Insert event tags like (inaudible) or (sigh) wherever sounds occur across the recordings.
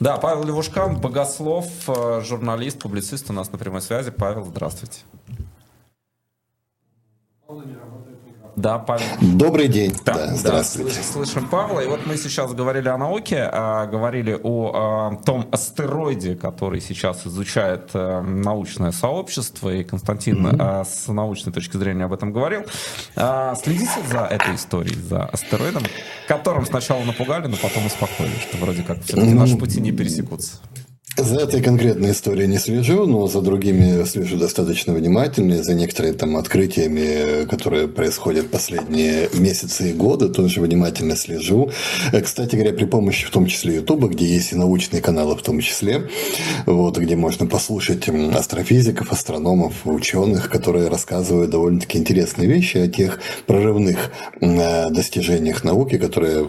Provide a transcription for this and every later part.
Да, Павел Левушкан, богослов, э, журналист, публицист у нас на прямой связи. Павел, здравствуйте. Да, Павел. Добрый день. Да, да здравствуйте. Да, слышим Павла. И вот мы сейчас говорили о науке, а, говорили о а, том астероиде, который сейчас изучает а, научное сообщество, и Константин mm-hmm. с научной точки зрения об этом говорил. Следите за этой историей, за астероидом, которым сначала напугали, но потом успокоили, что вроде как все-таки наши пути не пересекутся. За этой конкретной историей не слежу, но за другими слежу достаточно внимательно. За некоторыми там открытиями, которые происходят последние месяцы и годы, тоже внимательно слежу. Кстати говоря, при помощи в том числе Ютуба, где есть и научные каналы в том числе, вот, где можно послушать астрофизиков, астрономов, ученых, которые рассказывают довольно-таки интересные вещи о тех прорывных э, достижениях науки, которые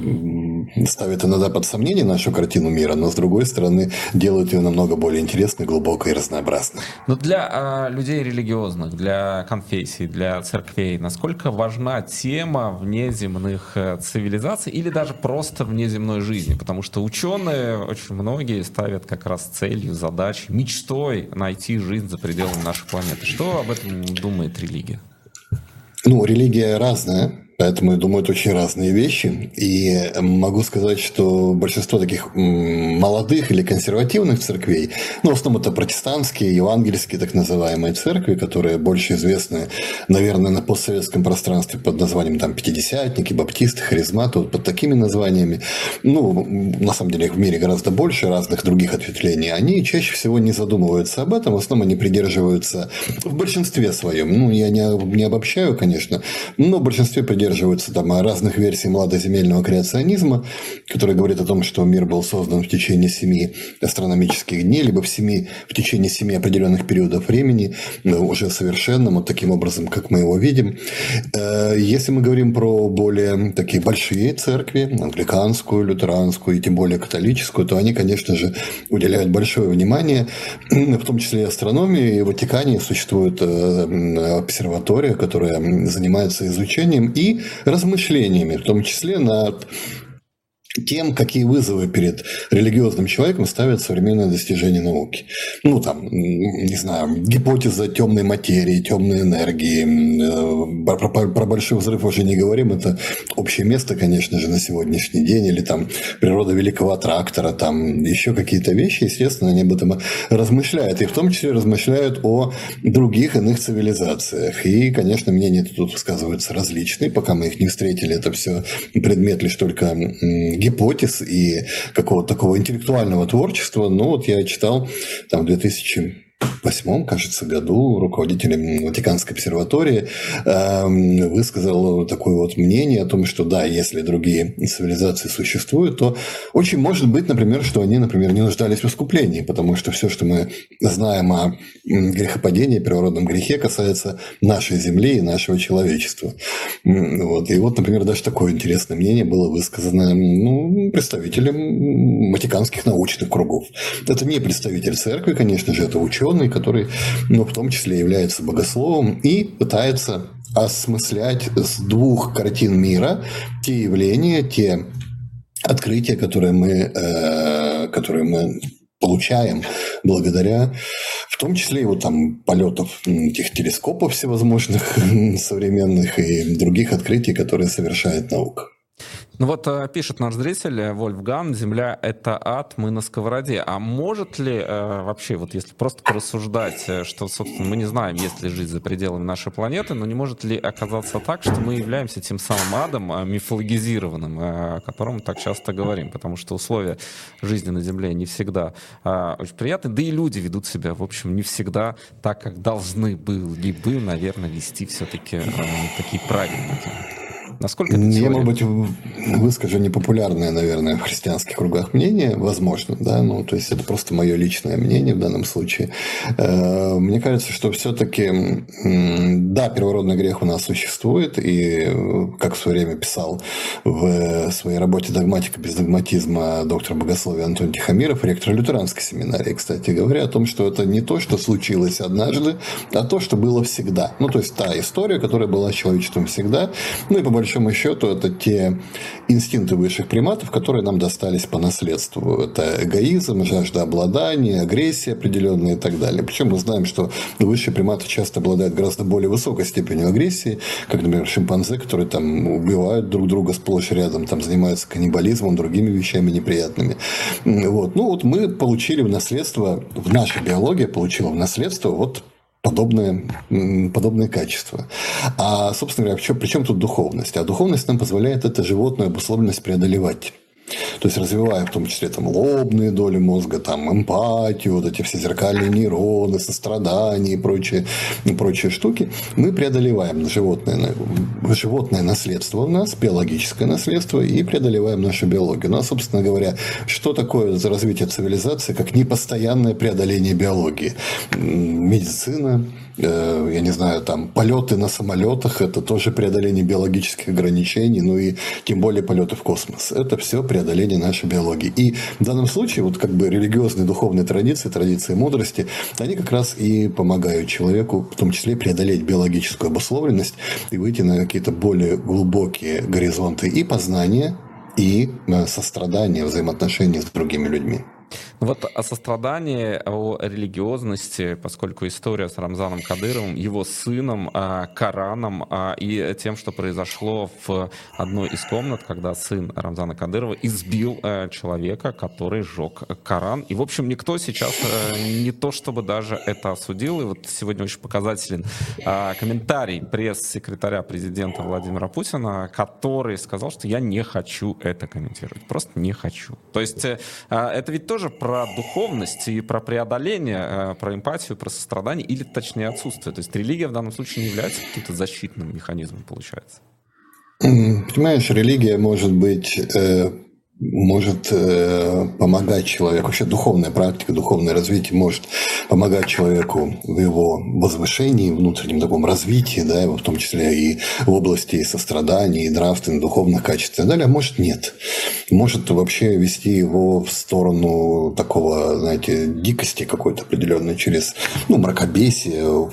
ставят иногда под сомнение нашу картину мира, но с другой стороны делают ее намного более интересной, глубокой и разнообразной. Но для э, людей религиозных, для конфессий, для церквей, насколько важна тема внеземных э, цивилизаций или даже просто внеземной жизни? Потому что ученые, очень многие ставят как раз целью, задачей, мечтой найти жизнь за пределами нашей планеты. Что об этом думает религия? Ну, религия разная. Поэтому, я думаю, это очень разные вещи. И могу сказать, что большинство таких молодых или консервативных церквей, ну, в основном это протестантские, евангельские так называемые церкви, которые больше известны, наверное, на постсоветском пространстве под названием там пятидесятники, баптисты, харизматы, вот под такими названиями. Ну, на самом деле их в мире гораздо больше разных других ответвлений. Они чаще всего не задумываются об этом, в основном они придерживаются в большинстве своем. Ну, я не, не обобщаю, конечно, но в большинстве придерживаются придерживаются там разных версий младоземельного креационизма, который говорит о том, что мир был создан в течение семи астрономических дней, либо в, семи, в течение семи определенных периодов времени, уже совершенным, вот таким образом, как мы его видим. Э, если мы говорим про более такие большие церкви, англиканскую, лютеранскую и тем более католическую, то они, конечно же, уделяют большое внимание, (clears throat) в том числе и астрономии. И в Ватикане существует э, обсерватория, которая занимается изучением и размышлениями, в том числе над тем, какие вызовы перед религиозным человеком ставят современные достижения науки. Ну, там, не знаю, гипотеза темной материи, темной энергии. Про, про, про большой взрыв уже не говорим, это общее место, конечно же, на сегодняшний день. Или там природа великого трактора, там еще какие-то вещи, естественно, они об этом размышляют. И в том числе размышляют о других иных цивилизациях. И, конечно, мнения тут высказываются различные. Пока мы их не встретили, это все предмет лишь только гипотез и какого-то такого интеллектуального творчества. Ну, вот я читал там в 2000 восьмом, кажется, году руководитель Ватиканской обсерватории э, высказал такое вот мнение о том, что да, если другие цивилизации существуют, то очень может быть, например, что они, например, не нуждались в искуплении, потому что все, что мы знаем о грехопадении, природном грехе, касается нашей Земли и нашего человечества. Вот. И вот, например, даже такое интересное мнение было высказано ну, представителем ватиканских научных кругов. Это не представитель церкви, конечно же, это ученый, ученый, который, ну, в том числе является богословом и пытается осмыслять с двух картин мира те явления, те открытия, которые мы, э, которые мы получаем благодаря, в том числе и вот там полетов этих телескопов всевозможных (laughs) современных и других открытий, которые совершает наука. Ну вот э, пишет наш зритель э, Вольфган, Земля — это ад, мы на сковороде. А может ли э, вообще, вот если просто порассуждать, э, что, собственно, мы не знаем, есть ли жизнь за пределами нашей планеты, но не может ли оказаться так, что мы являемся тем самым адом мифологизированным, о котором мы так часто говорим, потому что условия жизни на Земле не всегда э, очень приятны, да и люди ведут себя, в общем, не всегда так, как должны были бы, наверное, вести все-таки э, такие правильные. Насколько это Я, может быть, выскажу непопулярное, наверное, в христианских кругах мнение, возможно, да, ну, то есть это просто мое личное мнение в данном случае. Э, мне кажется, что все-таки, да, первородный грех у нас существует, и, как в свое время писал в своей работе «Догматика без догматизма» доктор богословия Антон Тихомиров, ректор лютеранской семинарии, кстати говоря, о том, что это не то, что случилось однажды, а то, что было всегда. Ну, то есть та история, которая была человечеством всегда, ну и по большому большому счету, это те инстинкты высших приматов, которые нам достались по наследству. Это эгоизм, жажда обладания, агрессия определенная и так далее. Причем мы знаем, что высшие приматы часто обладают гораздо более высокой степенью агрессии, как, например, шимпанзе, которые там убивают друг друга сплошь рядом, там занимаются каннибализмом, другими вещами неприятными. Вот. Ну, вот мы получили в наследство, в нашей биологии получила в наследство вот подобное, подобное качество. А, собственно говоря, при чем тут духовность? А духовность нам позволяет эту животную обусловленность преодолевать. То есть развивая в том числе там лобные доли мозга, там эмпатию, вот эти все зеркальные нейроны, сострадание и прочие, и прочие штуки, мы преодолеваем животное, животное наследство у нас, биологическое наследство, и преодолеваем нашу биологию. Ну, а, собственно говоря, что такое за развитие цивилизации, как непостоянное преодоление биологии? Медицина, я не знаю, там, полеты на самолетах, это тоже преодоление биологических ограничений, ну и тем более полеты в космос. Это все преодоление нашей биологии. И в данном случае, вот как бы религиозные духовные традиции, традиции мудрости, они как раз и помогают человеку, в том числе, преодолеть биологическую обусловленность и выйти на какие-то более глубокие горизонты и познания, и э, сострадания, взаимоотношений с другими людьми. Вот о сострадании, о религиозности, поскольку история с Рамзаном Кадыровым, его сыном, а, Кораном а, и тем, что произошло в одной из комнат, когда сын Рамзана Кадырова избил э, человека, который сжег Коран. И, в общем, никто сейчас э, не то чтобы даже это осудил. И вот сегодня очень показателен а, комментарий пресс-секретаря президента Владимира Путина, который сказал, что я не хочу это комментировать. Просто не хочу. То есть э, это ведь тоже тоже про духовность и про преодоление, э, про эмпатию, про сострадание, или точнее отсутствие. То есть религия в данном случае не является каким-то защитным механизмом, получается. Понимаешь, религия может быть э, может э, помогать человеку, вообще духовная практика, духовное развитие может помогать человеку в его возвышении, внутреннем таком развитии, да, в том числе и в области сострадания, и нравственных, духовных качеств и так далее, а может нет. Может вообще вести его в сторону такого, знаете, дикости какой-то определенной через ну, мракобесие,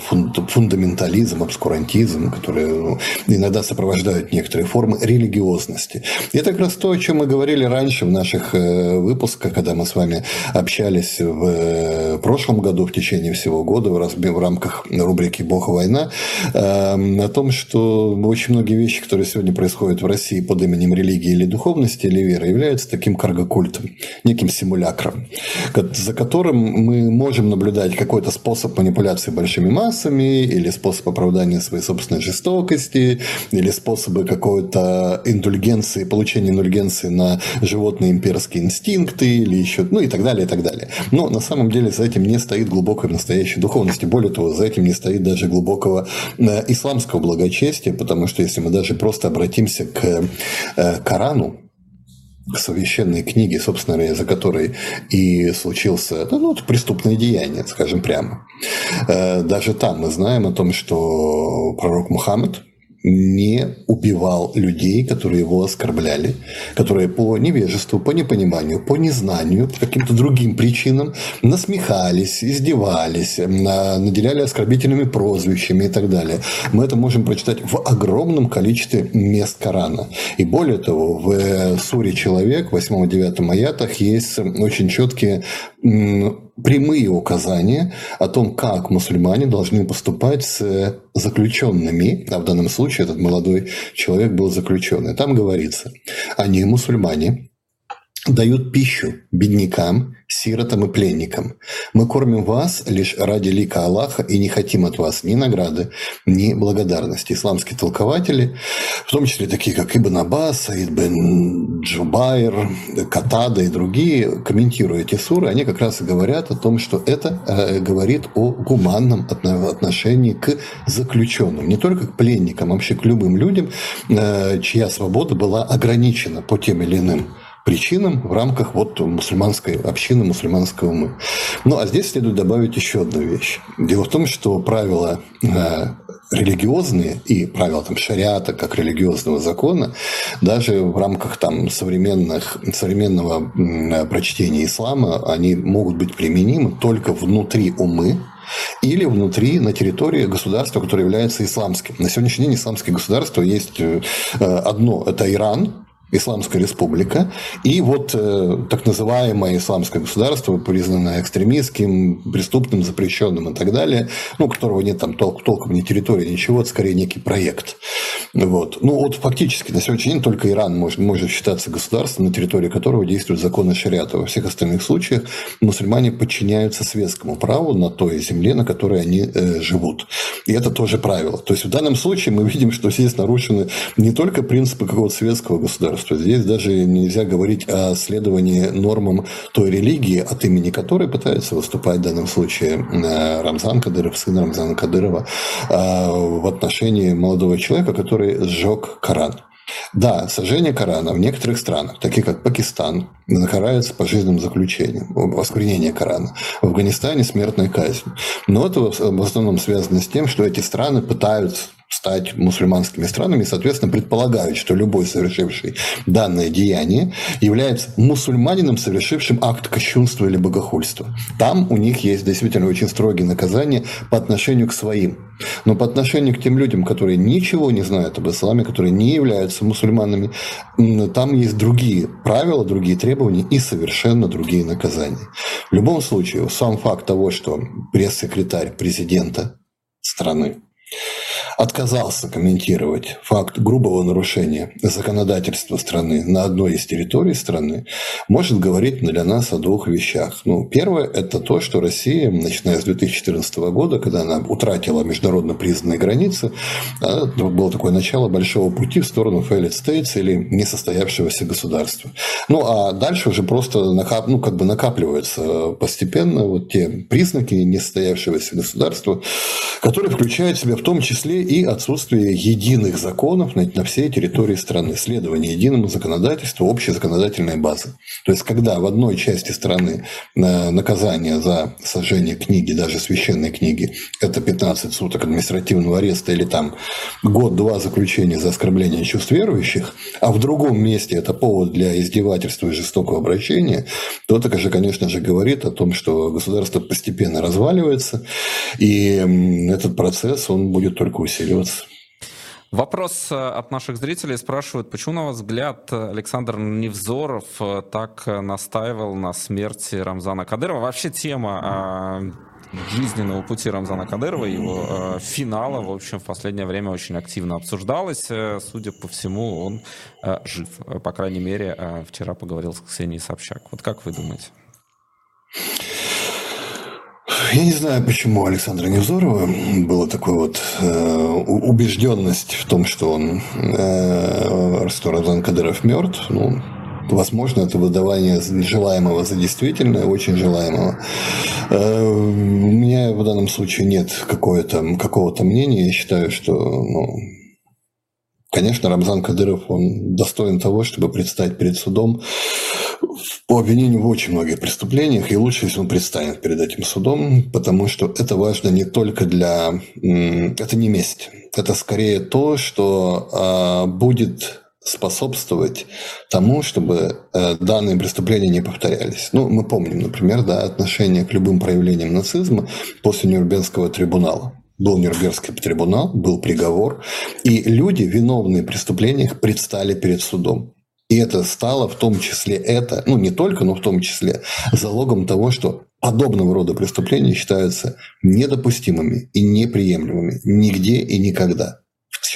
фундаментализм, обскурантизм, которые ну, иногда сопровождают некоторые формы религиозности. И это как раз то, о чем мы говорили ранее раньше в наших э, выпусках, когда мы с вами общались в э, прошлом году, в течение всего года, в рамках рубрики «Бог и война», эм, о том, что очень многие вещи, которые сегодня происходят в России под именем религии или духовности, или веры, являются таким каргокультом, неким симулякром, за которым мы можем наблюдать какой-то способ манипуляции большими массами, или способ оправдания своей собственной жестокости, или способы какой-то индульгенции, получения индульгенции на животные имперские инстинкты или еще, ну и так далее, и так далее. Но на самом деле за этим не стоит глубокой настоящей духовности. Более того, за этим не стоит даже глубокого э, исламского благочестия, потому что если мы даже просто обратимся к э, Корану, священной книге, собственно говоря, за которой и случился ну, преступное деяние, скажем прямо. Э, даже там мы знаем о том, что пророк Мухаммед, не убивал людей, которые его оскорбляли, которые по невежеству, по непониманию, по незнанию, по каким-то другим причинам насмехались, издевались, наделяли оскорбительными прозвищами и так далее. Мы это можем прочитать в огромном количестве мест Корана. И более того, в суре «Человек» в 8-9 аятах есть очень четкие прямые указания о том, как мусульмане должны поступать с заключенными, а в данном случае этот молодой человек был заключенный. Там говорится, они мусульмане, дают пищу беднякам, сиротам и пленникам. Мы кормим вас лишь ради лика Аллаха и не хотим от вас ни награды, ни благодарности. Исламские толкователи, в том числе такие, как Ибн Аббас, Саид Джубайр, Катада и другие, комментируя эти суры, они как раз и говорят о том, что это э, говорит о гуманном отношении к заключенным. Не только к пленникам, а вообще к любым людям, э, чья свобода была ограничена по тем или иным причинам в рамках вот мусульманской общины, мусульманского мы. Ну, а здесь следует добавить еще одну вещь. Дело в том, что правила э, религиозные и правила там шариата как религиозного закона даже в рамках там современных современного прочтения ислама они могут быть применимы только внутри умы или внутри, на территории государства, которое является исламским. На сегодняшний день исламские государства есть э, одно – это Иран, Исламская республика, и вот э, так называемое исламское государство, признанное экстремистским, преступным, запрещенным и так далее, ну, которого нет там тол- толком ни территории, ничего, это скорее некий проект. Вот. Ну, вот фактически на сегодняшний день только Иран может, может считаться государством, на территории которого действуют законы шариата. Во всех остальных случаях мусульмане подчиняются светскому праву на той земле, на которой они э, живут. И это тоже правило. То есть в данном случае мы видим, что здесь нарушены не только принципы какого-то светского государства, здесь даже нельзя говорить о следовании нормам той религии, от имени которой пытается выступать в данном случае э, Рамзан Кадыров, сын Рамзана Кадырова, а, в отношении молодого человека, который сжег Коран. Да, сожжение Корана в некоторых странах, таких как Пакистан, карается пожизненным заключением, осквернение Корана. В Афганистане смертная казнь. Но это в основном связано с тем, что эти страны пытаются стать мусульманскими странами, и, соответственно, предполагают, что любой совершивший данное деяние является мусульманином, совершившим акт кощунства или богохульства. Там у них есть действительно очень строгие наказания по отношению к своим. Но по отношению к тем людям, которые ничего не знают об исламе, которые не являются мусульманами, там есть другие правила, другие требования и совершенно другие наказания. В любом случае, сам факт того, что пресс-секретарь президента страны отказался комментировать факт грубого нарушения законодательства страны на одной из территорий страны, может говорить для нас о двух вещах. Ну, первое – это то, что Россия, начиная с 2014 года, когда она утратила международно признанные границы, а, было такое начало большого пути в сторону failed states или несостоявшегося государства. Ну, а дальше уже просто накап, ну, как бы накапливаются постепенно вот те признаки несостоявшегося государства, которые включают в себя в том числе и отсутствие единых законов на, на всей территории страны, следование единому законодательству, общей законодательной базы. То есть, когда в одной части страны э, наказание за сожжение книги, даже священной книги, это 15 суток административного ареста или там год-два заключения за оскорбление чувств верующих, а в другом месте это повод для издевательства и жестокого обращения, то это, конечно же, говорит о том, что государство постепенно разваливается, и этот процесс, он будет только усиливаться. Вопрос э, от наших зрителей спрашивают, почему, на ваш взгляд, Александр Невзоров э, так настаивал на смерти Рамзана Кадырова? Вообще тема э, жизненного пути Рамзана Кадырова, его финала, в общем, в последнее время очень активно обсуждалась. Судя по всему, он жив. По крайней мере, вчера поговорил с Ксенией Собчак. Вот как вы думаете? Я не знаю, почему Александра Невзорова была такая вот э, убежденность в том, что он, э, что Рамзан Кадыров мертв. Ну, возможно, это выдавание желаемого за действительное, очень желаемого. Э, у меня в данном случае нет какого-то какого мнения. Я считаю, что ну, Конечно, Рамзан Кадыров, он достоин того, чтобы предстать перед судом по обвинению в очень многих преступлениях, и лучше, если он предстанет перед этим судом, потому что это важно не только для... Это не месть, это скорее то, что а, будет способствовать тому, чтобы э, данные преступления не повторялись. Ну, мы помним, например, да, отношение к любым проявлениям нацизма после Нюрнбергского трибунала был Нюрнбергский трибунал, был приговор, и люди, виновные в преступлениях, предстали перед судом. И это стало в том числе это, ну не только, но в том числе залогом того, что подобного рода преступления считаются недопустимыми и неприемлемыми нигде и никогда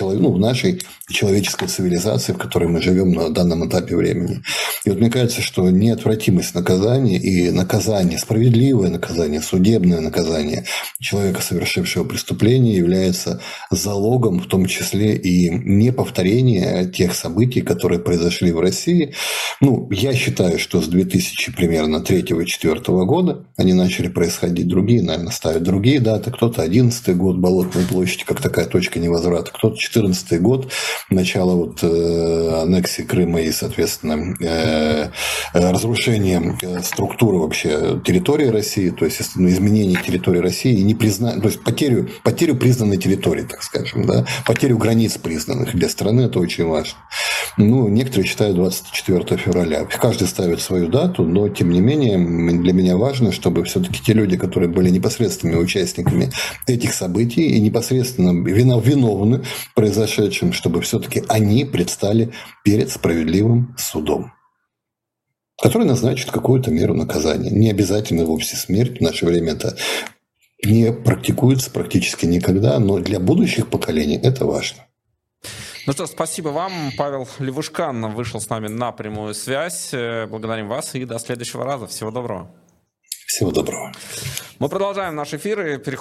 ну, в нашей человеческой цивилизации, в которой мы живем на данном этапе времени. И вот мне кажется, что неотвратимость наказания и наказание, справедливое наказание, судебное наказание человека, совершившего преступление, является залогом, в том числе и неповторения тех событий, которые произошли в России. Ну, я считаю, что с 2000 примерно 3-4 года они начали происходить другие, наверное, ставят другие даты. Кто-то 11 год, Болотная площадь, как такая точка невозврата, кто-то 2014 год, начало вот э, аннексии Крыма и, соответственно, э, разрушение структуры вообще территории России, то есть изменение территории России и не призна... то есть потерю, потерю признанной территории, так скажем, да, потерю границ признанных для страны, это очень важно. Ну, некоторые считают 24 февраля. Каждый ставит свою дату, но, тем не менее, для меня важно, чтобы все-таки те люди, которые были непосредственными участниками этих событий и непосредственно виновны в произошедшем, чтобы все-таки они предстали перед справедливым судом который назначит какую-то меру наказания. Не обязательно вовсе смерть. В наше время это не практикуется практически никогда, но для будущих поколений это важно. Ну что, спасибо вам. Павел Левушкан вышел с нами на прямую связь. Э, благодарим вас и до следующего раза. Всего доброго. Всего доброго. Мы продолжаем наш эфир и переходим